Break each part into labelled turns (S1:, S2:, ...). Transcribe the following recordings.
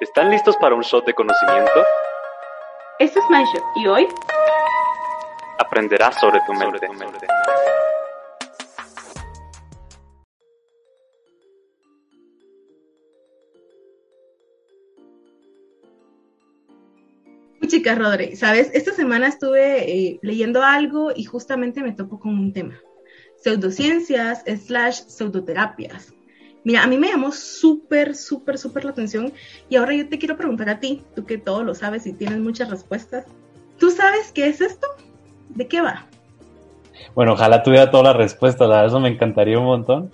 S1: ¿Están listos para un shot de conocimiento?
S2: Esto es MindShot y hoy
S1: aprenderás sobre tu mente.
S2: Chicas, Rodri, sabes, esta semana estuve eh, leyendo algo y justamente me topo con un tema. Pseudociencias slash pseudoterapias. Mira, a mí me llamó súper, súper, súper la atención y ahora yo te quiero preguntar a ti, tú que todo lo sabes y tienes muchas respuestas. ¿Tú sabes qué es esto? ¿De qué va?
S3: Bueno, ojalá tuviera todas las respuestas, la verdad eso me encantaría un montón.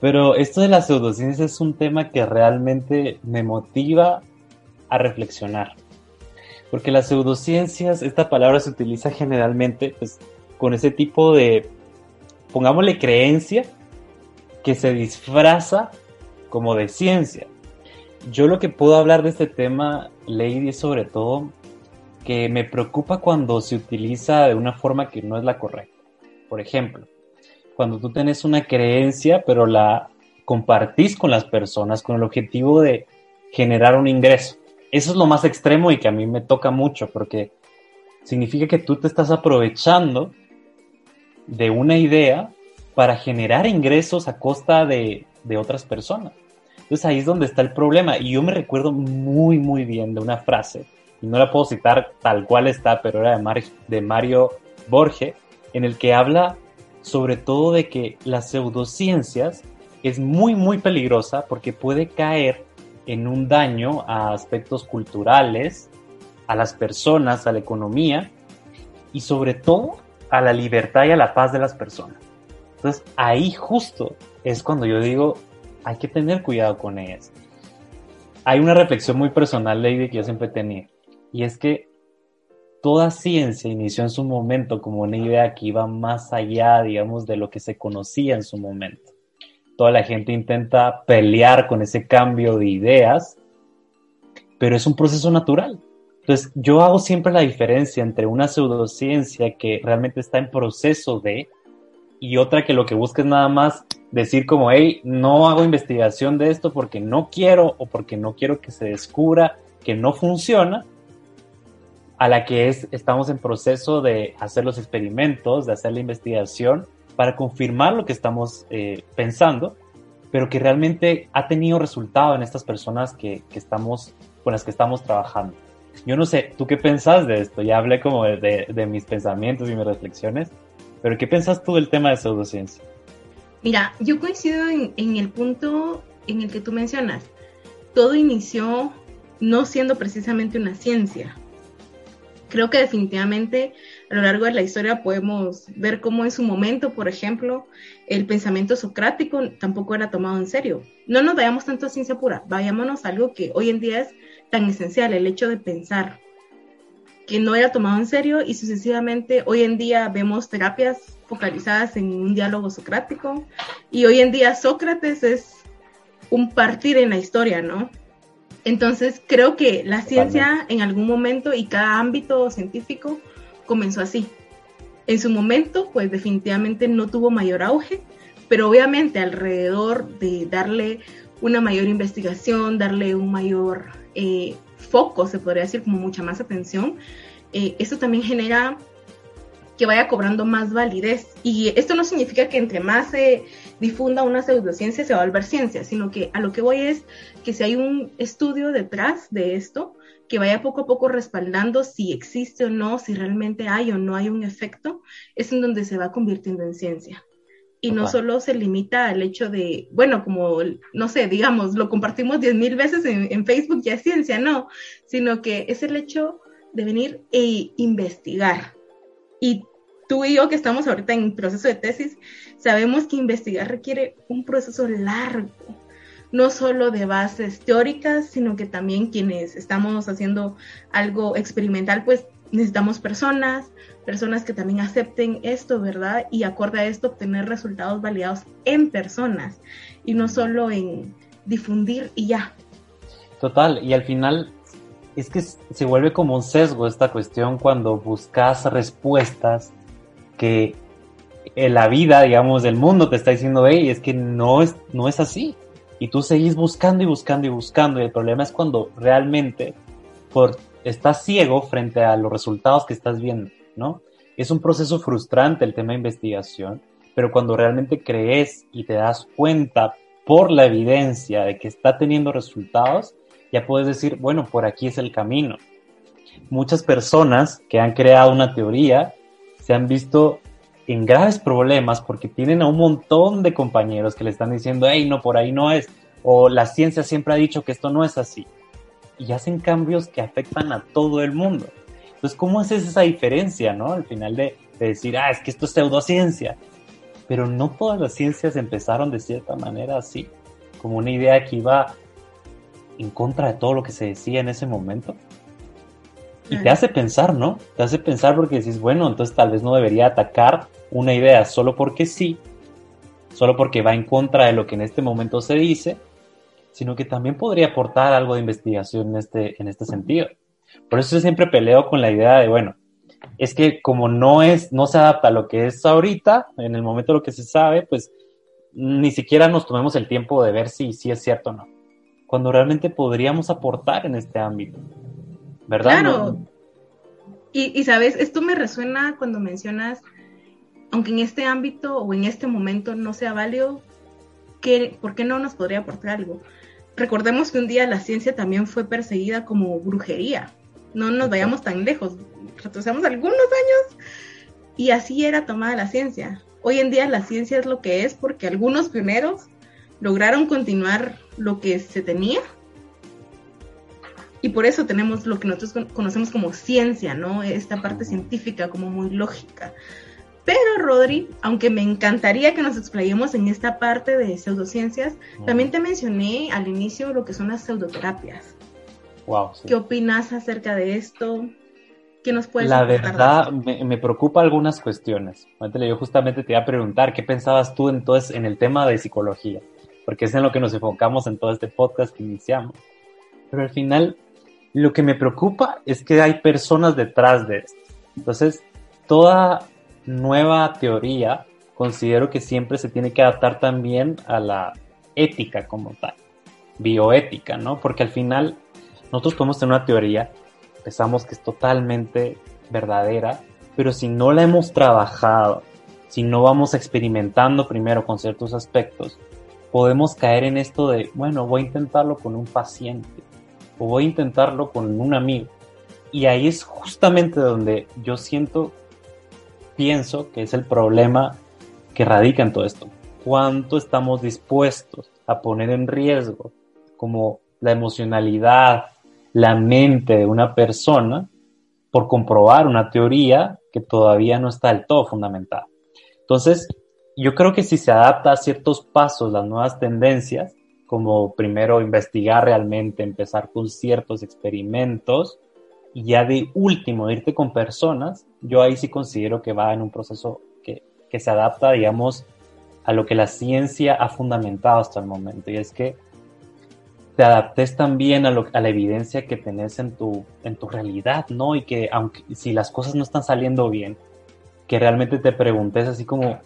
S3: Pero esto de las pseudociencias es un tema que realmente me motiva a reflexionar. Porque las pseudociencias, esta palabra se utiliza generalmente pues, con ese tipo de, pongámosle creencia, que se disfraza como de ciencia. Yo lo que puedo hablar de este tema, Lady, sobre todo que me preocupa cuando se utiliza de una forma que no es la correcta. Por ejemplo, cuando tú tienes una creencia, pero la compartís con las personas con el objetivo de generar un ingreso. Eso es lo más extremo y que a mí me toca mucho porque significa que tú te estás aprovechando de una idea para generar ingresos a costa de, otras personas. Entonces ahí es donde está el problema. Y yo me recuerdo muy, muy bien de una frase, y no la puedo citar tal cual está, pero era de, Mario, Borges, en el que habla sobre todo de que las pseudociencias es muy, muy peligrosa porque puede caer en un daño a aspectos culturales, a las personas, a la economía y sobre todo a la libertad y a la paz de las personas. Entonces ahí justo es cuando yo digo, hay que tener cuidado con ellas. Hay una reflexión muy personal, Lady, que yo siempre tenía, y es que toda ciencia inició en su momento como una idea que iba más allá, digamos, de lo que se conocía en su momento toda la gente intenta pelear con ese cambio de ideas, pero es un proceso natural. Entonces, yo hago siempre la diferencia entre una pseudociencia que realmente está en proceso de y otra que lo que busca es nada más decir como, hey, no hago investigación de esto porque no quiero o porque no quiero que se descubra que no funciona, a la que es, estamos en proceso de hacer los experimentos, de hacer la investigación para confirmar lo que estamos eh, pensando, pero que realmente ha tenido resultado en estas personas que, estamos, con las que estamos trabajando. Yo no sé, ¿tú qué pensás de esto? Ya hablé como de, mis pensamientos y mis reflexiones, pero ¿qué pensás tú del tema de pseudociencia?
S2: Mira, yo coincido en, en el punto en el que tú mencionas. Todo inició no siendo precisamente una ciencia, creo que definitivamente a lo largo de la historia podemos ver cómo en su momento, por ejemplo, el pensamiento socrático tampoco era tomado en serio. No nos vayamos tanto a ciencia pura, vayámonos a algo que hoy en día es tan esencial, el hecho de pensar, que no era tomado en serio y sucesivamente hoy en día vemos terapias focalizadas en un diálogo socrático y hoy en día Sócrates es un partir en la historia, ¿no? Entonces, creo que la ciencia en algún momento y cada ámbito científico comenzó así. En su momento, pues definitivamente no tuvo mayor auge, pero obviamente alrededor de darle una mayor investigación, darle un mayor eh, foco, se podría decir, como mucha más atención, eh, esto también genera que vaya cobrando más validez. Y esto no significa que entre más se difunda una pseudociencia se va a volver ciencia, sino que a lo que voy es que si hay un estudio detrás de esto, que vaya poco a poco respaldando si existe o no, si realmente hay o no hay un efecto, es en donde se va convirtiendo en ciencia. Y no solo se limita al hecho de, bueno, como, no sé, digamos, lo compartimos diez mil veces en, en Facebook, ya es ciencia, no, sino que es el hecho de venir e investigar, y tú y yo que estamos ahorita en proceso de tesis, sabemos que investigar requiere un proceso largo, no solo de bases teóricas, sino que también quienes estamos haciendo algo experimental, pues necesitamos personas, personas que también acepten esto, ¿verdad? Y acorde a esto obtener resultados validados en personas y no solo en difundir y ya.
S3: Total, y al final es que se vuelve como un sesgo esta cuestión cuando buscas respuestas que en la vida, digamos, del mundo te está diciendo, hey, es que no es, no es así. Y tú seguís buscando y buscando y buscando. Y el problema es cuando realmente por, estás ciego frente a los resultados que estás viendo, ¿no? Es un proceso frustrante el tema de investigación, pero cuando realmente crees y te das cuenta por la evidencia de que está teniendo resultados, ya puedes decir, bueno, por aquí es el camino. Muchas personas que han creado una teoría se han visto en graves problemas porque tienen a un montón de compañeros que le están diciendo, hey, no, por ahí no es, o la ciencia siempre ha dicho que esto no es así. Y hacen cambios que afectan a todo el mundo. Entonces, ¿cómo haces esa diferencia, no? Al final de, decir, ah, es que esto es pseudociencia. Pero no todas las ciencias empezaron de cierta manera así, como una idea que iba en contra de todo lo que se decía en ese momento. Y te hace pensar, ¿no? Te hace pensar porque decís, bueno, entonces tal vez no debería atacar una idea solo porque sí, solo porque va en contra de lo que en este momento se dice, sino que también podría aportar algo de investigación en este, en este sentido. Por eso yo siempre peleo con la idea de, bueno, es que como no es, no se adapta a lo que es ahorita, en el momento de lo que se sabe, pues ni siquiera nos tomemos el tiempo de ver si, si es cierto o no. Cuando realmente podríamos aportar en este ámbito. ¿Verdad?
S2: Claro. Y, y sabes, esto me resuena cuando mencionas, aunque en este ámbito o en este momento no sea válido, ¿por qué no nos podría aportar algo? Recordemos que un día la ciencia también fue perseguida como brujería no nos vayamos tan lejos, retrocedamos algunos años y así era tomada la ciencia. Hoy en día la ciencia es lo que es porque algunos pioneros lograron continuar lo que se tenía y por eso tenemos lo que nosotros conocemos como ciencia, ¿no? Esta parte científica como muy lógica. Pero Rodri, aunque me encantaría que nos explayemos en esta parte de pseudociencias, también te mencioné al inicio lo que son las pseudoterapias. ¿Qué opinas acerca de esto? ¿Qué nos puedes
S3: La verdad, me, preocupa algunas cuestiones. Yo justamente te iba a preguntar, ¿qué pensabas tú entonces en el tema de psicología? Porque es en lo que nos enfocamos en todo este podcast que iniciamos. Pero al final, lo que me preocupa es que hay personas detrás de esto. Entonces, toda nueva teoría considero que siempre se tiene que adaptar también a la ética como tal, bioética, ¿no? Porque al final nosotros podemos tener una teoría, pensamos que es totalmente verdadera, pero si no la hemos trabajado, si no vamos experimentando primero con ciertos aspectos, podemos caer en esto de, bueno, voy a intentarlo con un paciente o voy a intentarlo con un amigo. Y ahí es justamente donde yo siento, pienso que es el problema que radica en todo esto. ¿Cuánto estamos dispuestos a poner en riesgo como la emocionalidad, la mente de una persona por comprobar una teoría que todavía no está del todo fundamentada. Entonces, yo creo que si se adapta a ciertos pasos, las nuevas tendencias, como primero investigar realmente, empezar con ciertos experimentos y ya de último irte con personas, yo ahí sí considero que va en un proceso que, que se adapta, digamos, a lo que la ciencia ha fundamentado hasta el momento. Y es que te adaptes también a, la evidencia que tenés en tu, en tu realidad, ¿no? Y que aunque si las cosas no están saliendo bien, que realmente te preguntes así como,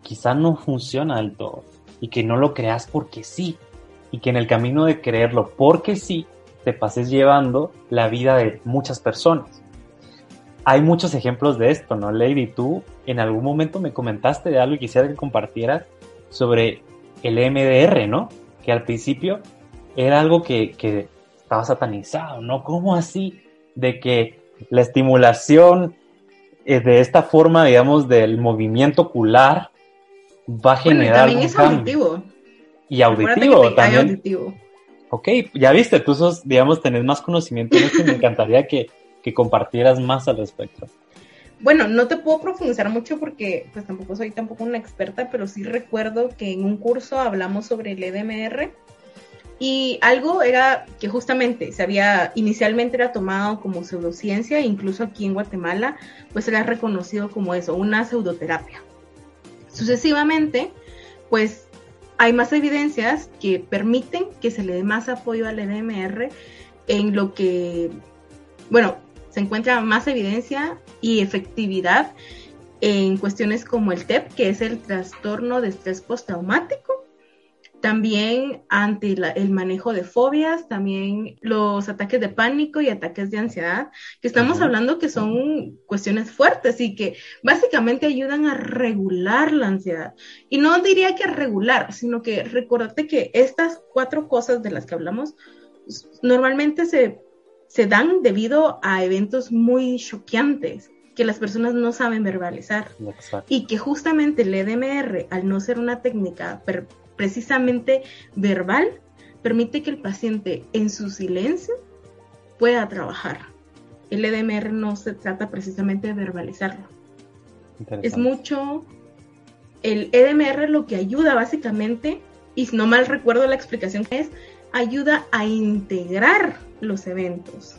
S3: quizá no funciona del todo, y que no lo creas porque sí, y que en el camino de creerlo porque sí, te pases llevando la vida de muchas personas. Hay muchos ejemplos de esto, ¿no, Lady? Tú en algún momento me comentaste de algo y quisiera que compartieras sobre el MDR, ¿no? Que al principio era algo que, estaba satanizado, ¿no? ¿Cómo así? De que la estimulación eh, de esta forma, digamos, del movimiento ocular va a generar.
S2: también es auditivo.
S3: Y auditivo también. Auditivo. Ok, ya viste, tú digamos, tenés más conocimiento en esto y me encantaría que, que compartieras más al respecto.
S2: Bueno, no te puedo profundizar mucho porque pues tampoco soy tampoco una experta, pero sí recuerdo que en un curso hablamos sobre el EDMR y algo era que justamente se había, inicialmente era tomado como pseudociencia, incluso aquí en Guatemala, pues era reconocido como eso, una pseudoterapia. Sucesivamente, pues hay más evidencias que permiten que se le dé más apoyo al EDMR en lo que, bueno, se encuentra más evidencia y efectividad en cuestiones como el TEP, que es el trastorno de estrés postraumático, también ante el manejo de fobias, también los ataques de pánico y ataques de ansiedad, que estamos hablando que son cuestiones fuertes y que básicamente ayudan a regular la ansiedad. Y no diría que regular, sino que recordate que estas cuatro cosas de las que hablamos normalmente se, se dan debido a eventos muy choqueantes que las personas no saben verbalizar y que justamente el EDMR, al no ser una técnica precisamente verbal, permite que el paciente en su silencio pueda trabajar. El EDMR no se trata precisamente de verbalizarlo. Es mucho, el EDMR lo que ayuda básicamente, y si no mal recuerdo la explicación que es, ayuda a integrar los eventos.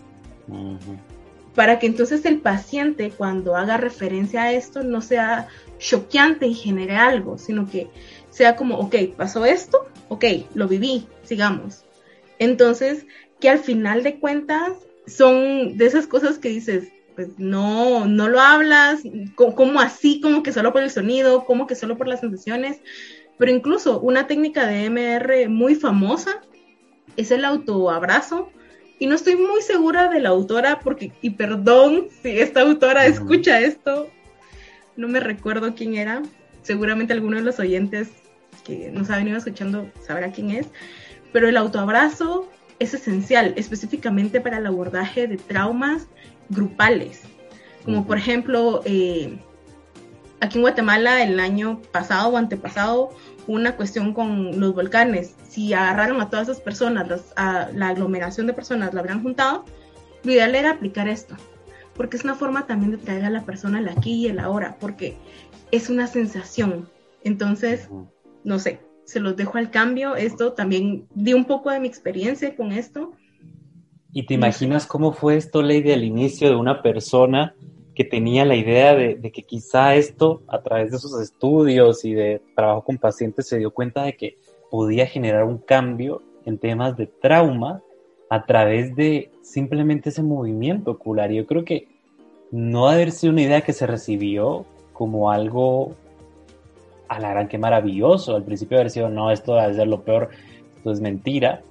S2: Para que entonces el paciente cuando haga referencia a esto no sea choqueante y genere algo, sino que sea como, ok, pasó esto, ok, lo viví, sigamos. Entonces, que al final de cuentas son de esas cosas que dices, pues no, no lo hablas, como así, como que solo por el sonido, como que solo por las sensaciones, pero incluso una técnica de MR muy famosa es el autoabrazo, y no estoy muy segura de la autora, porque, y perdón si esta autora escucha esto, no me recuerdo quién era, seguramente alguno de los oyentes que nos ha venido escuchando sabrá quién es, pero el autoabrazo es esencial, específicamente para el abordaje de traumas grupales, como por ejemplo, eh, aquí en Guatemala el año pasado o antepasado una cuestión con los volcanes, si agarraron a todas esas personas, a la aglomeración de personas la habrían juntado, lo ideal era aplicar esto, porque es una forma también de traer a la persona al aquí y el ahora, porque es una sensación. Entonces, no sé, se los dejo al cambio. Esto también di un poco de mi experiencia con esto.
S3: ¿Y te imaginas cómo fue esto, Lady, al inicio de una persona que tenía la idea de, que quizá esto, a través de sus estudios y de trabajo con pacientes, se dio cuenta de que podía generar un cambio en temas de trauma a través de simplemente ese movimiento ocular. Yo creo que no ha haber sido una idea que se recibió como algo a la gran que maravilloso. Al principio haber sido, no, esto debe ser lo peor, esto es mentira.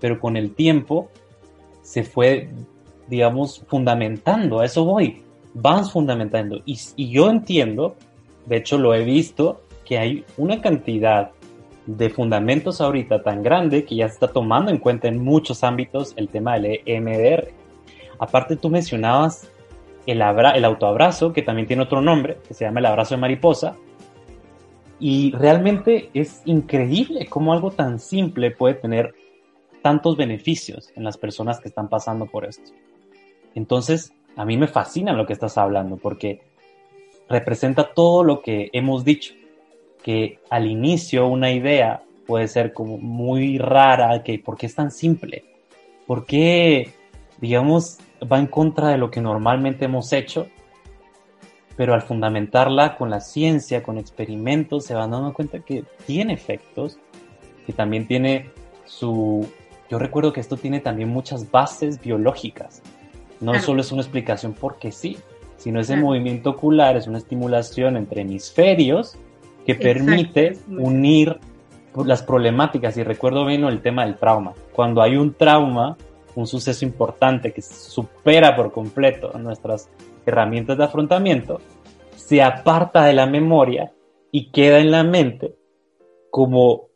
S3: Pero con el tiempo se fue, digamos, fundamentando. A eso voy. Vas fundamentando. Y, y yo entiendo, de hecho lo he visto, que hay una cantidad de fundamentos ahorita tan grande que ya se está tomando en cuenta en muchos ámbitos el tema del EMDR. Aparte tú mencionabas el, el autoabrazo, que también tiene otro nombre, que se llama el abrazo de mariposa, y realmente es increíble cómo algo tan simple puede tener tantos beneficios en las personas que están pasando por esto. Entonces, a mí me fascina lo que estás hablando porque representa todo lo que hemos dicho, que al inicio una idea puede ser como muy rara, que ¿por qué es tan simple? ¿Por qué, digamos, va en contra de lo que normalmente hemos hecho? Pero al fundamentarla con la ciencia, con experimentos, se van dando cuenta que tiene efectos, que también tiene su... Yo recuerdo que esto tiene también muchas bases biológicas. No solo es una explicación porque sí, sino ese movimiento ocular es una estimulación entre hemisferios que permite unir las problemáticas. Y recuerdo bien el tema del trauma. Cuando hay un trauma, un suceso importante que supera por completo nuestras herramientas de afrontamiento, se aparta de la memoria y queda en la mente como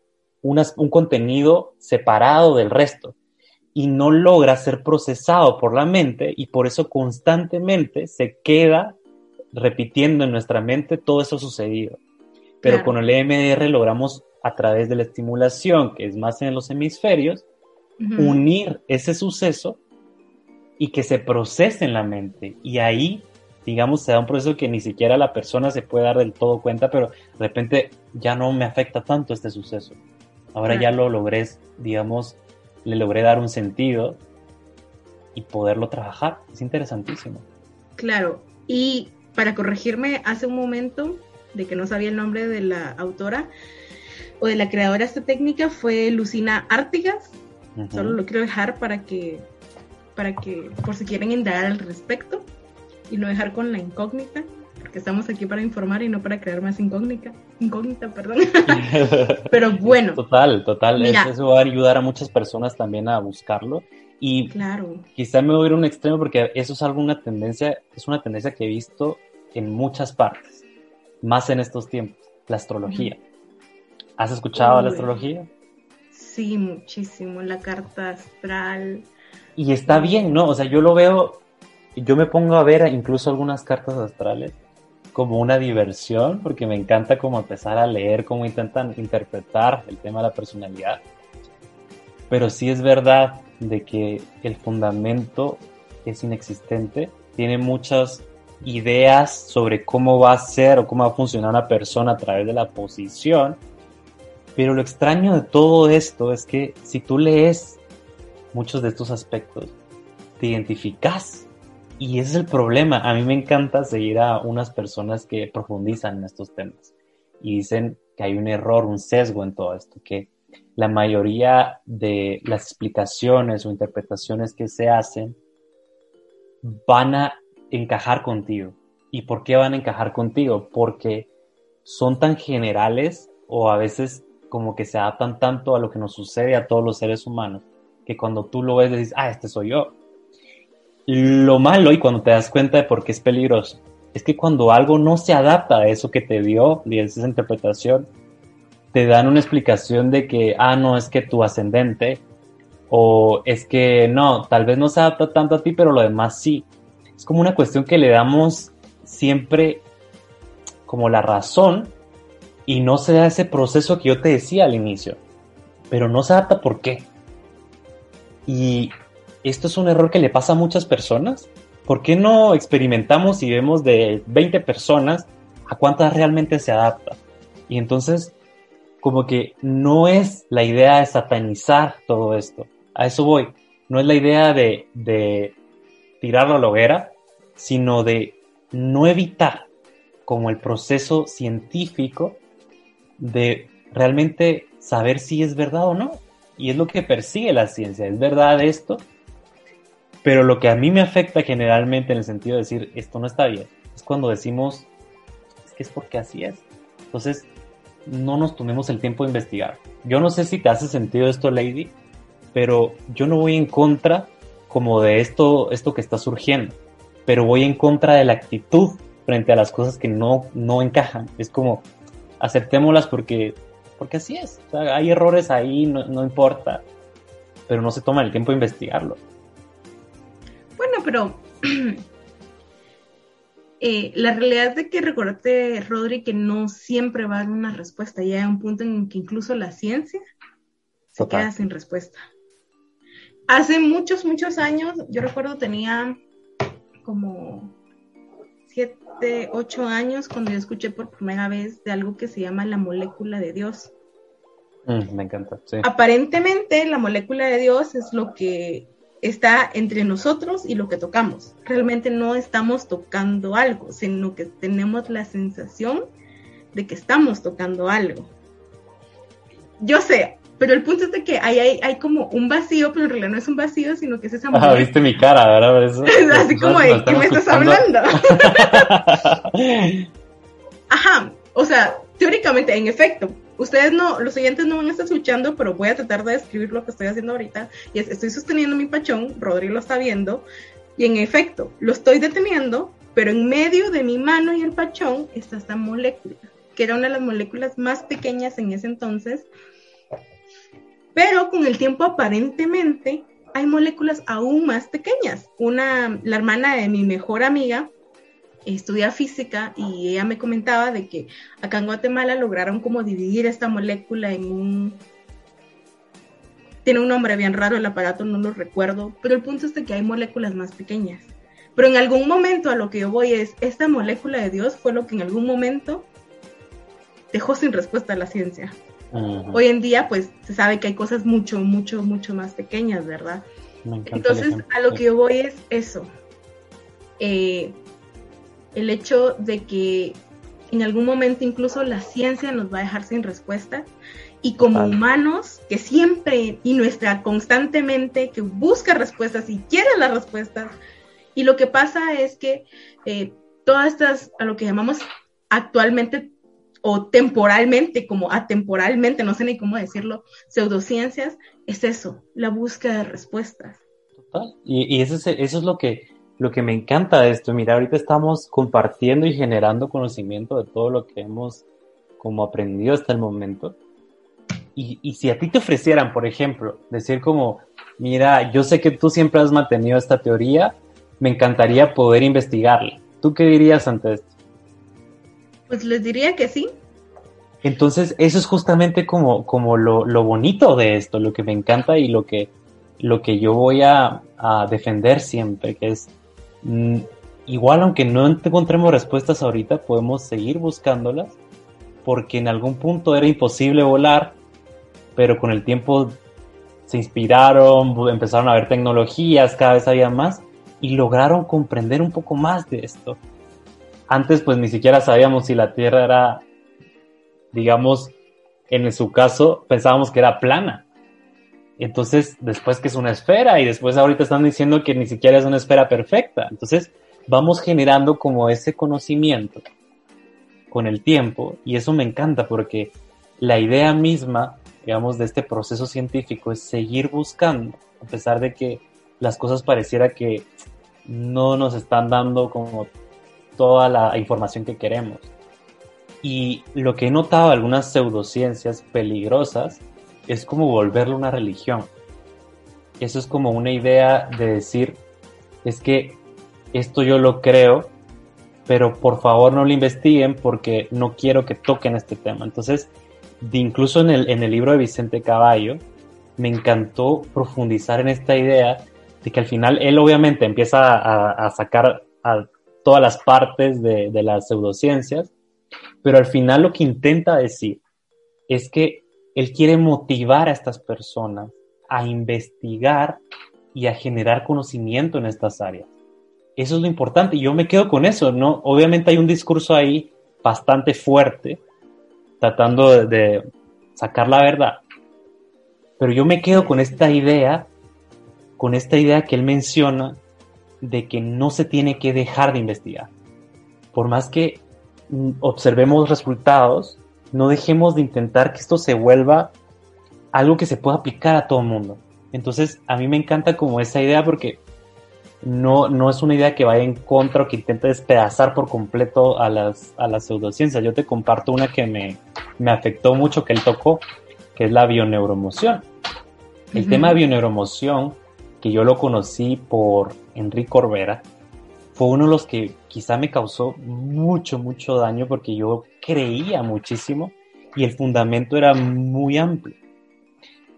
S3: un contenido separado del resto. Y no logra ser procesado por la mente y por eso constantemente se queda repitiendo en nuestra mente todo eso sucedido. Pero con el EMDR logramos a través de la estimulación, que es más en los hemisferios, unir ese suceso y que se procese en la mente. Y ahí, digamos, se da un proceso que ni siquiera la persona se puede dar del todo cuenta, pero de repente ya no me afecta tanto este suceso. Ahora ya lo logré, digamos, le logré dar un sentido y poderlo trabajar. Es interesantísimo.
S2: Claro, y para corregirme hace un momento de que no sabía el nombre de la autora o de la creadora de esta técnica fue Lucina Artigas. Solo lo quiero dejar para que para que por si quieren indagar al respecto y no dejar con la incógnita. porque estamos aquí para informar y no para crear más incógnita, incógnita, perdón. Pero bueno.
S3: Total, total. eso va a ayudar a muchas personas también a buscarlo. Y
S2: claro.
S3: quizá me voy a ir a un extremo porque eso es algo, una tendencia, es una tendencia que he visto en muchas partes, más en estos tiempos, la astrología. ¿Has escuchado la astrología?
S2: Sí, muchísimo, la carta astral.
S3: Y está bien, ¿no? O sea, yo lo veo, yo me pongo a ver incluso algunas cartas astrales como una diversión, porque me encanta como empezar a leer cómo intentan interpretar el tema de la personalidad. Pero sí es verdad de que el fundamento es inexistente, tiene muchas ideas sobre cómo va a ser o cómo va a funcionar una persona a través de la posición, pero lo extraño de todo esto es que si tú lees muchos de estos aspectos, te identificas. Y ese es el problema. A mí me encanta seguir a unas personas que profundizan en estos temas y dicen que hay un error, un sesgo en todo esto, que la mayoría de las explicaciones o interpretaciones que se hacen van a encajar contigo. ¿Y por qué van a encajar contigo? Porque son tan generales o a veces como que se adaptan tanto a lo que nos sucede a todos los seres humanos, que cuando tú lo ves dices, ah, este soy yo. Lo malo y cuando te das cuenta de por qué es peligroso, es que cuando algo no se adapta a eso que te dio, y esa interpretación, te dan una explicación de que, ah, no, es que tu ascendente, o es que no, tal vez no se adapta tanto a ti, pero lo demás sí. Es como una cuestión que le damos siempre como la razón y no se da ese proceso que yo te decía al inicio, pero no se adapta por qué. Y esto es un error que le pasa a muchas personas. ¿Por qué no experimentamos y vemos de 20 personas a cuántas realmente se adapta? Y entonces como que no es la idea de satanizar todo esto. A eso voy. No es la idea de, de tirarlo a la hoguera, sino de no evitar como el proceso científico de realmente saber si es verdad o no. Y es lo que persigue la ciencia. ¿Es verdad esto? Pero lo que a mí me afecta generalmente en el sentido de decir esto no está bien, es cuando decimos es que es porque así es. Entonces, no nos tomemos el tiempo de investigar. Yo no sé si te hace sentido esto, Lady, pero yo no voy en contra como de esto, esto que está surgiendo, pero voy en contra de la actitud frente a las cosas que no, no encajan. Es como, aceptémoslas porque, porque así es. hay errores ahí, no, no importa, pero no se toma el tiempo de investigarlo.
S2: Bueno, pero Eh, la realidad es de que recordate, Rodri, que no siempre va a dar una respuesta. Ya hay un punto en que incluso la ciencia se queda sin respuesta. Hace muchos, muchos años, yo recuerdo tenía como siete, ocho años cuando yo escuché por primera vez de algo que se llama la molécula de Dios.
S3: Mm, me encanta.
S2: Aparentemente la molécula de Dios es lo que está entre nosotros y lo que tocamos. Realmente no estamos tocando algo, sino que tenemos la sensación de que estamos tocando algo. Yo sé, pero el punto es de que hay, hay, como un vacío, pero en realidad no es un vacío, sino que es esa...
S3: Ah, viste mi cara, ¿verdad?
S2: Eso, así como, ¿de qué me estás hablando? Ajá, o sea, teóricamente, en efecto, ustedes no, los oyentes no van a estar escuchando, pero voy a tratar de describir lo que estoy haciendo ahorita. Y es, estoy sosteniendo mi pachón, Rodri lo está viendo, y en efecto, lo estoy deteniendo, pero en medio de mi mano y el pachón está esta molécula, que era una de las moléculas más pequeñas en ese entonces. Pero con el tiempo aparentemente hay moléculas aún más pequeñas. Una, la hermana de mi mejor amiga, estudia física y ella me comentaba de que acá en Guatemala lograron como dividir esta molécula en un... Tiene un nombre bien raro el aparato, no lo recuerdo, pero el punto es de que hay moléculas más pequeñas. Pero en algún momento a lo que yo voy es, esta molécula de Dios fue lo que en algún momento dejó sin respuesta a la ciencia. Hoy en día pues se sabe que hay cosas mucho, mucho, mucho más pequeñas, ¿verdad? Entonces a lo que yo voy es eso. Eh, el hecho de que en algún momento incluso la ciencia nos va a dejar sin respuesta y como humanos que siempre y nuestra constantemente que busca respuestas y quiere las respuestas y lo que pasa es que eh, todas estas, a lo que llamamos actualmente o temporalmente, como atemporalmente, no sé ni cómo decirlo, pseudociencias, es eso, la búsqueda de respuestas.
S3: Total. Y, eso, es, eso es lo que, lo que me encanta de esto. Mira, ahorita estamos compartiendo y generando conocimiento de todo lo que hemos como aprendido hasta el momento. Y, y si a ti te ofrecieran, por ejemplo, decir como, mira, yo sé que tú siempre has mantenido esta teoría, me encantaría poder investigarla. ¿Tú qué dirías ante esto?
S2: Pues les diría que sí.
S3: Entonces, eso es justamente como, como lo, lo, bonito de esto, lo que me encanta y lo que, lo que yo voy a, a defender siempre, que es, mm, igual aunque no encontremos respuestas ahorita, podemos seguir buscándolas, porque en algún punto era imposible volar, pero con el tiempo se inspiraron, empezaron a ver tecnologías, cada vez había más, y lograron comprender un poco más de esto antes pues ni siquiera sabíamos si la Tierra era, digamos, en su caso pensábamos que era plana. Entonces, después que es una esfera y después ahorita están diciendo que ni siquiera es una esfera perfecta. Entonces, vamos generando como ese conocimiento con el tiempo y eso me encanta porque la idea misma, digamos, de este proceso científico es seguir buscando, a pesar de que las cosas pareciera que no nos están dando como toda la información que queremos. Y lo que he notado algunas pseudociencias peligrosas es como volverlo una religión. Eso es como una idea de decir, es que esto yo lo creo, pero por favor no lo investiguen porque no quiero que toquen este tema. Entonces, incluso en el, en el libro de Vicente Caballo, me encantó profundizar en esta idea de que al final él obviamente empieza a, sacar todas las partes de, las pseudociencias, pero al final lo que intenta decir es que él quiere motivar a estas personas a investigar y a generar conocimiento en estas áreas. Eso es lo importante yo me quedo con eso, ¿no? Obviamente hay un discurso ahí bastante fuerte, tratando de, de sacar la verdad, pero yo me quedo con esta idea, con esta idea que él menciona de que no se tiene que dejar de investigar. Por más que mm, observemos resultados, no dejemos de intentar que esto se vuelva algo que se pueda aplicar a todo el mundo. Entonces, a mí me encanta como esa idea porque no, no es una idea que vaya en contra o que intente despedazar por completo a las, a las pseudociencias. Yo te comparto una que me, me afectó mucho, que él tocó, que es la bioneuromoción. El tema de bioneuromoción que yo lo conocí por Enrique Corbera, fue uno de los que quizá me causó mucho, mucho daño porque yo creía muchísimo y el fundamento era muy amplio.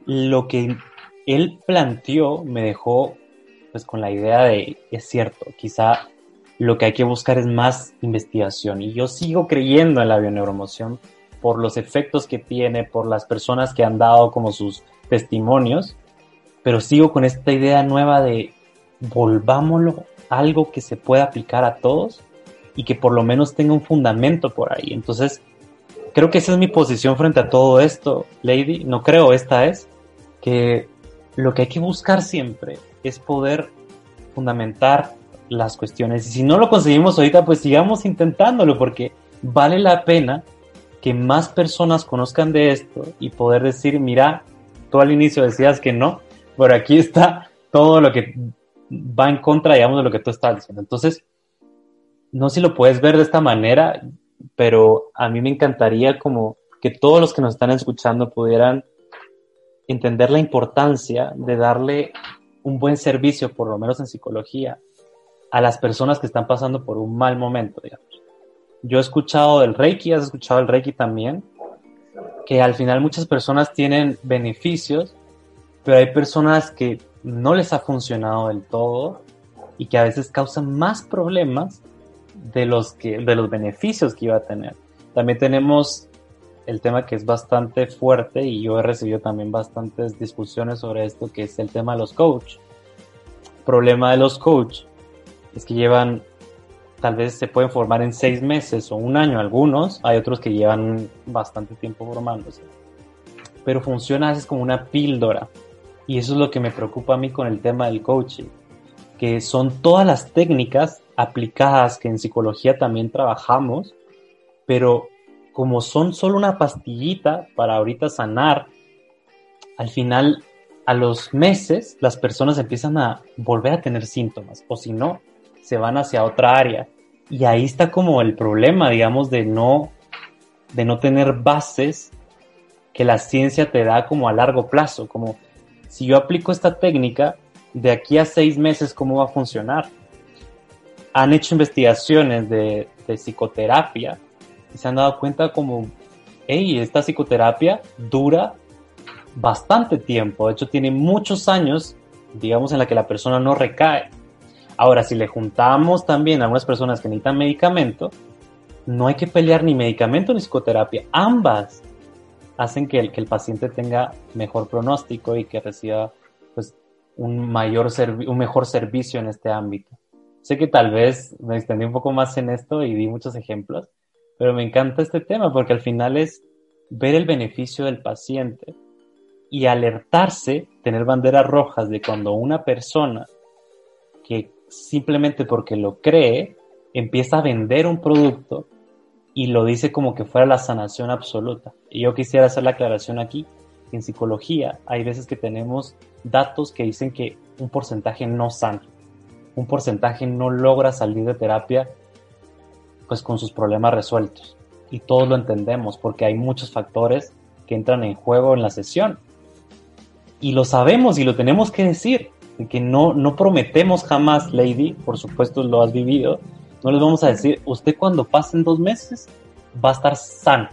S3: Lo que él planteó me dejó pues con la idea de, es cierto, quizá lo que hay que buscar es más investigación y yo sigo creyendo en la bioneuromoción por los efectos que tiene, por las personas que han dado como sus testimonios pero sigo con esta idea nueva de volvámoslo algo que se pueda aplicar a todos y que por lo menos tenga un fundamento por ahí. Entonces, creo que esa es mi posición frente a todo esto, Lady. No creo, esta es que lo que hay que buscar siempre es poder fundamentar las cuestiones. Y si no lo conseguimos ahorita, pues sigamos intentándolo porque vale la pena que más personas conozcan de esto y poder decir, mira, tú al inicio decías que no, por aquí está todo lo que va en contra, digamos, de lo que tú estás diciendo. Entonces, no sé si lo puedes ver de esta manera, pero a mí me encantaría como que todos los que nos están escuchando pudieran entender la importancia de darle un buen servicio, por lo menos en psicología, a las personas que están pasando por un mal momento, digamos. Yo he escuchado del Reiki, has escuchado el Reiki también, que al final muchas personas tienen beneficios pero hay personas que no les ha funcionado del todo y que a veces causan más problemas de los, que, de los beneficios que iba a tener. También tenemos el tema que es bastante fuerte y yo he recibido también bastantes discusiones sobre esto, que es el tema de los coach. problema de los coach es que llevan, tal vez se pueden formar en seis meses o un año algunos, hay otros que llevan bastante tiempo formándose. Pero funciona a veces como una píldora y eso es lo que me preocupa a mí con el tema del coaching, que son todas las técnicas aplicadas que en psicología también trabajamos, pero como son solo una pastillita para ahorita sanar, al final, a los meses, las personas empiezan a volver a tener síntomas, o si no, se van hacia otra área. Y ahí está como el problema, digamos, de no, de no tener bases que la ciencia te da como a largo plazo, como si yo aplico esta técnica, de aquí a seis meses, ¿cómo va a funcionar? Han hecho investigaciones de, psicoterapia y se han dado cuenta como, hey, esta psicoterapia dura bastante tiempo, de hecho tiene muchos años, digamos, en la que la persona no recae. Ahora, si le juntamos también a algunas personas que necesitan medicamento, no hay que pelear ni medicamento ni psicoterapia, ambas hacen que el, que el paciente tenga mejor pronóstico y que reciba pues, un, mayor un mejor servicio en este ámbito. Sé que tal vez me extendí un poco más en esto y di muchos ejemplos, pero me encanta este tema porque al final es ver el beneficio del paciente y alertarse, tener banderas rojas de cuando una persona que simplemente porque lo cree empieza a vender un producto y lo dice como que fuera la sanación absoluta. Y yo quisiera hacer la aclaración aquí. En psicología hay veces que tenemos datos que dicen que un porcentaje no sana, un porcentaje no logra salir de terapia pues con sus problemas resueltos. Y todos lo entendemos porque hay muchos factores que entran en juego en la sesión. Y lo sabemos y lo tenemos que decir, que no, no prometemos jamás, Lady, por supuesto lo has vivido, no les vamos a decir, usted cuando pasen dos meses va a estar sano.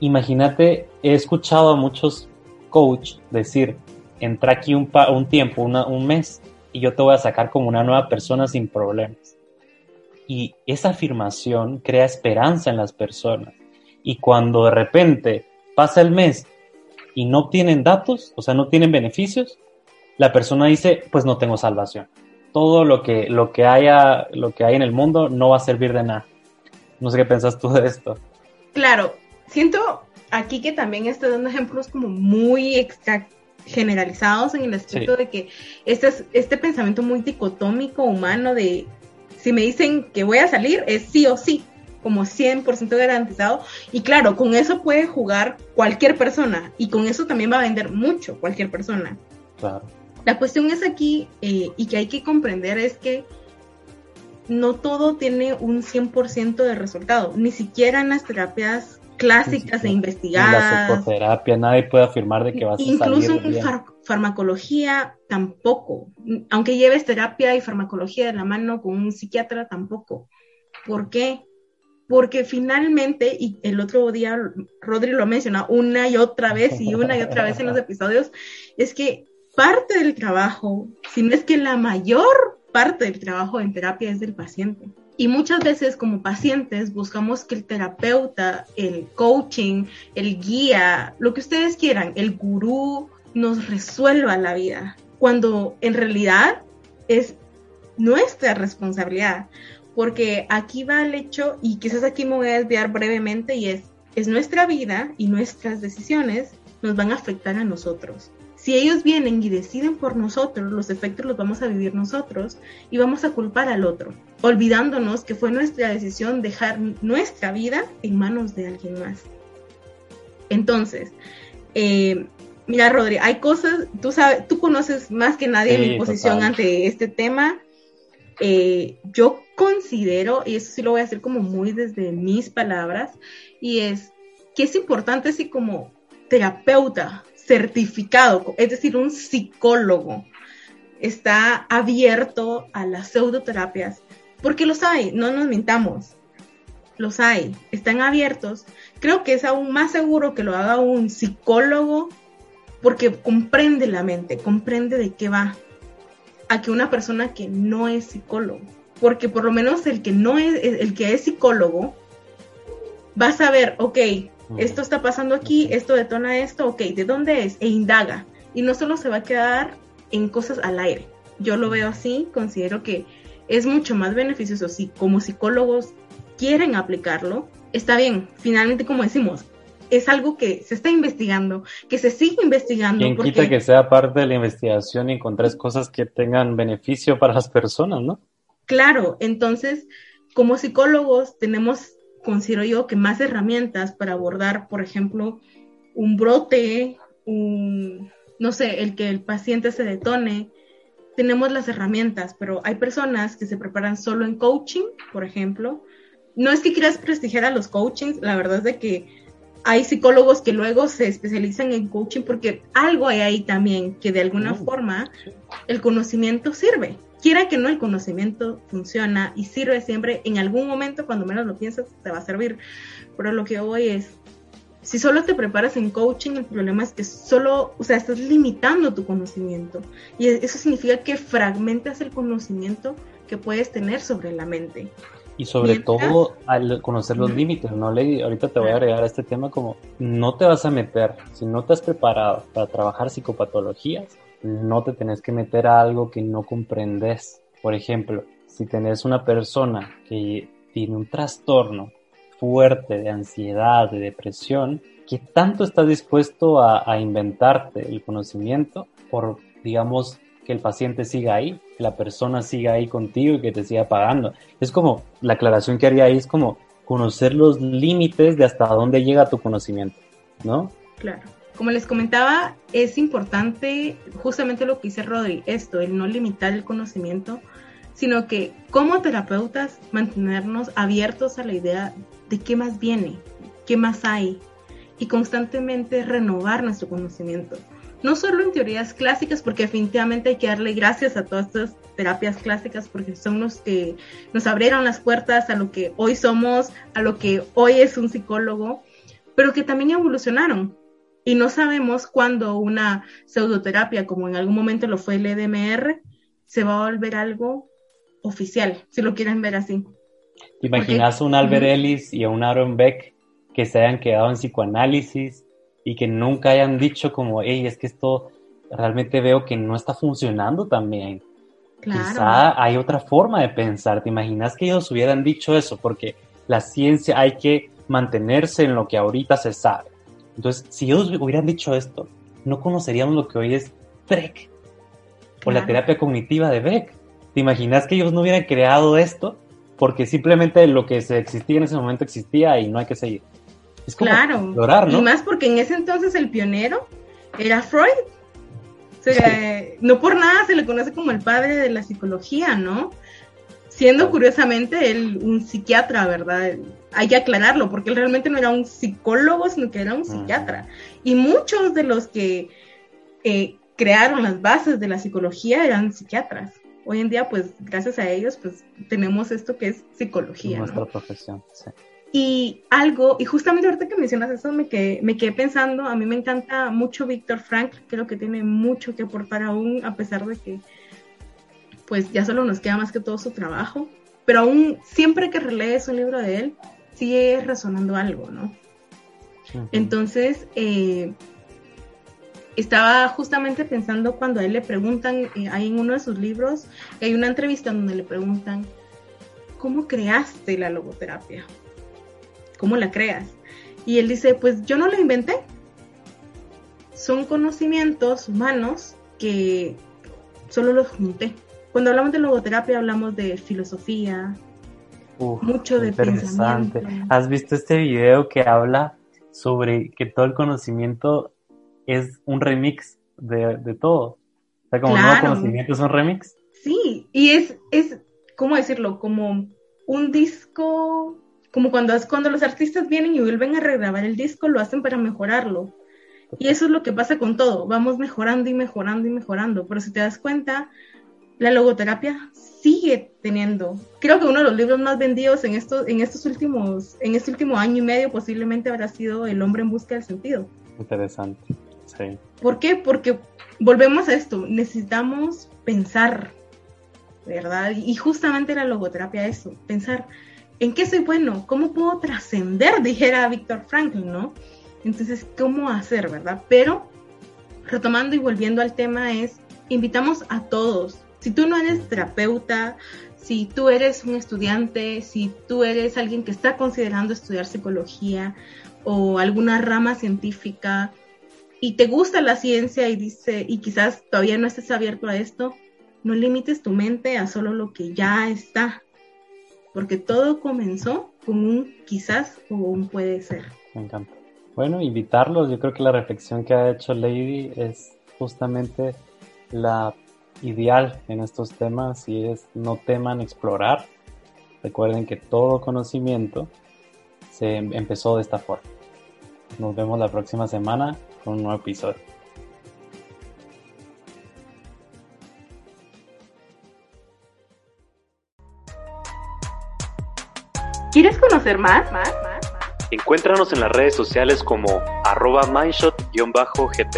S3: Imagínate, he escuchado a muchos coach decir, entra aquí un, tiempo, un mes, y yo te voy a sacar como una nueva persona sin problemas. Y esa afirmación crea esperanza en las personas. Y cuando de repente pasa el mes y no tienen datos, o sea, no tienen beneficios, la persona dice, pues no tengo salvación. Todo lo que, lo que haya, lo que hay en el mundo no va a servir de nada. No sé qué pensás tú de esto.
S2: Claro, siento aquí que también estoy dando ejemplos como muy generalizados en el aspecto de que este, este pensamiento muy dicotómico humano de si me dicen que voy a salir, es sí o sí, como 100% garantizado. Y claro, con eso puede jugar cualquier persona y con eso también va a vender mucho cualquier persona.
S3: Claro.
S2: La cuestión es aquí eh, y que hay que comprender es que no todo tiene un 100% de resultado, ni siquiera en las terapias clásicas e investigadas.
S3: En la psicoterapia nadie puede afirmar de que vas a salir
S2: Incluso en farmacología tampoco. Aunque lleves terapia y farmacología de la mano con un psiquiatra tampoco. ¿Por qué? Porque finalmente, y el otro día Rodri lo menciona una y otra vez y una y otra vez en los episodios, es que parte del trabajo, si no es que la mayor parte del trabajo en terapia es del paciente. Y muchas veces como pacientes buscamos que el terapeuta, el coaching, el guía, lo que ustedes quieran, el gurú, nos resuelva la vida, cuando en realidad es nuestra responsabilidad, porque aquí va el hecho, y quizás aquí me voy a desviar brevemente, y es, es nuestra vida y nuestras decisiones nos van a afectar a nosotros. Si ellos vienen y deciden por nosotros, los efectos los vamos a vivir nosotros y vamos a culpar al otro, olvidándonos que fue nuestra decisión dejar nuestra vida en manos de alguien más. Entonces, eh, Mira, Rodri, hay cosas, tú sabes, tú conoces más que nadie mi posición ante este tema. Eh, yo considero, y eso sí lo voy a hacer como muy desde mis palabras, y es que es importante así como terapeuta certificado, es decir, un psicólogo, está abierto a las pseudoterapias, porque los hay, no nos mintamos, los hay, están abiertos. Creo que es aún más seguro que lo haga un psicólogo porque comprende la mente, comprende de qué va, a que una persona que no es psicólogo, porque por lo menos el que no es, el que es psicólogo, va a saber, ok, esto está pasando aquí, esto detona esto, ok, ¿de dónde es? E indaga. Y no solo se va a quedar en cosas al aire. Yo lo veo así, considero que es mucho más beneficioso si como psicólogos quieren aplicarlo. Está bien, finalmente como decimos, es algo que se está investigando, que se sigue investigando.
S3: Quien porque... quita que sea parte de la investigación y encontrar cosas que tengan beneficio para las personas, ¿no?
S2: Claro, entonces, como psicólogos tenemos, considero yo, que más herramientas para abordar, por ejemplo, un brote, un, no sé, el que el paciente se detone. Tenemos las herramientas, pero hay personas que se preparan solo en coaching, por ejemplo. No es que quieras prestigiar a los coachings, la verdad es de que hay psicólogos que luego se especializan en coaching porque algo hay ahí también que de alguna mm. forma el conocimiento sirve. Quiera que no, el conocimiento funciona y sirve siempre. En algún momento, cuando menos lo piensas, te va a servir. Pero lo que hoy es, si solo te preparas en coaching, el problema es que solo, o sea, estás limitando tu conocimiento. Y eso significa que fragmentas el conocimiento que puedes tener sobre la mente.
S3: Y sobre todo al conocer los límites, ¿no, Lady? Ahorita te voy a agregar a este tema como no te vas a meter, si no te has preparado para trabajar psicopatologías, no te tenés que meter a algo que no comprendes. Por ejemplo, si tenés una persona que tiene un trastorno fuerte de ansiedad, de depresión, ¿qué tanto estás dispuesto a, a inventarte el conocimiento por, digamos, que el paciente siga ahí, que la persona siga ahí contigo y que te siga pagando. Es como, la aclaración que haría ahí es como conocer los límites de hasta dónde llega tu conocimiento, ¿no?
S2: Claro. Como les comentaba, es importante justamente lo que dice Rodri, esto, el no limitar el conocimiento, sino que como terapeutas mantenernos abiertos a la idea de qué más viene, qué más hay, y constantemente renovar nuestro conocimiento no solo en teorías clásicas, porque definitivamente hay que darle gracias a todas estas terapias clásicas, porque son los que nos abrieron las puertas a lo que hoy somos, a lo que hoy es un psicólogo, pero que también evolucionaron. Y no sabemos cuándo una pseudoterapia, como en algún momento lo fue el EDMR, se va a volver algo oficial, si lo quieren ver así.
S3: ¿Te imaginas un Albert Ellis y a un Aaron Beck que se hayan quedado en psicoanálisis y que nunca hayan dicho como, hey, es que esto realmente veo que no está funcionando también. Claro. Quizá hay otra forma de pensar. ¿Te imaginas que ellos hubieran dicho eso? Porque la ciencia hay que mantenerse en lo que ahorita se sabe. Entonces, si ellos hubieran dicho esto, no conoceríamos lo que hoy es Beck o la terapia cognitiva de Beck. ¿Te imaginas que ellos no hubieran creado esto? Porque simplemente lo que se existía en ese momento existía y no hay que seguir.
S2: Es claro. ¿no? Y más porque en ese entonces el pionero era Freud. O sea, no por nada se le conoce como el padre de la psicología, ¿no? Siendo curiosamente él un psiquiatra, ¿verdad? Hay que aclararlo, porque él realmente no era un psicólogo, sino que era un psiquiatra. Y muchos de los que eh, crearon las bases de la psicología eran psiquiatras. Hoy en día, pues, gracias a ellos, pues, tenemos esto que es psicología.
S3: Nuestra profesión, sí.
S2: Y algo, y justamente ahorita que mencionas eso, me quedé, me quedé pensando, a mí me encanta mucho Víctor Frank, creo que tiene mucho que aportar aún, a pesar de que pues ya solo nos queda más que todo su trabajo, pero aún siempre que relees un libro de él, sigue resonando algo, ¿no? Entonces, eh, estaba justamente pensando cuando a él le preguntan, eh, hay en uno de sus libros, hay una entrevista donde le preguntan, ¿cómo creaste la logoterapia? ¿Cómo la creas? Y él dice, pues yo no la inventé. Son conocimientos humanos que solo los junté. Cuando hablamos de logoterapia hablamos de filosofía, mucho de pensamiento.
S3: ¿Has visto este video que habla sobre que todo el conocimiento es un remix de, todo? O sea, como claro. conocimiento es un remix.
S2: Sí, y es, es, ¿cómo decirlo? Como un disco como cuando, cuando los artistas vienen y vuelven a regrabar el disco, lo hacen para mejorarlo. Y eso es lo que pasa con todo, vamos mejorando y mejorando y mejorando, pero si te das cuenta, la logoterapia sigue teniendo, creo que uno de los libros más vendidos en estos, en estos últimos, en este último año y medio posiblemente habrá sido El hombre en busca del sentido.
S3: Interesante, sí.
S2: ¿Por qué? Porque volvemos a esto, necesitamos pensar, ¿verdad? Y justamente la logoterapia eso, pensar, ¿en qué soy bueno? ¿Cómo puedo trascender? Dijera Víctor Franklin, ¿no? Entonces, ¿cómo hacer, verdad? Pero, retomando y volviendo al tema, es, invitamos a todos. Si tú no eres terapeuta, si tú eres un estudiante, si tú eres alguien que está considerando estudiar psicología o alguna rama científica y te gusta la ciencia y dice y quizás todavía no estés abierto a esto, no limites tu mente a solo lo que ya está, porque todo comenzó con un quizás o un puede ser.
S3: Me encanta. Bueno, invitarlos, yo creo que la reflexión que ha hecho Lady es justamente la ideal en estos temas y es no teman explorar. Recuerden que todo conocimiento se empezó de esta forma. Nos vemos la próxima semana con un nuevo episodio.
S2: ¿Quieres conocer más?
S1: Encuéntranos en las redes sociales como arroba mindshot-gt.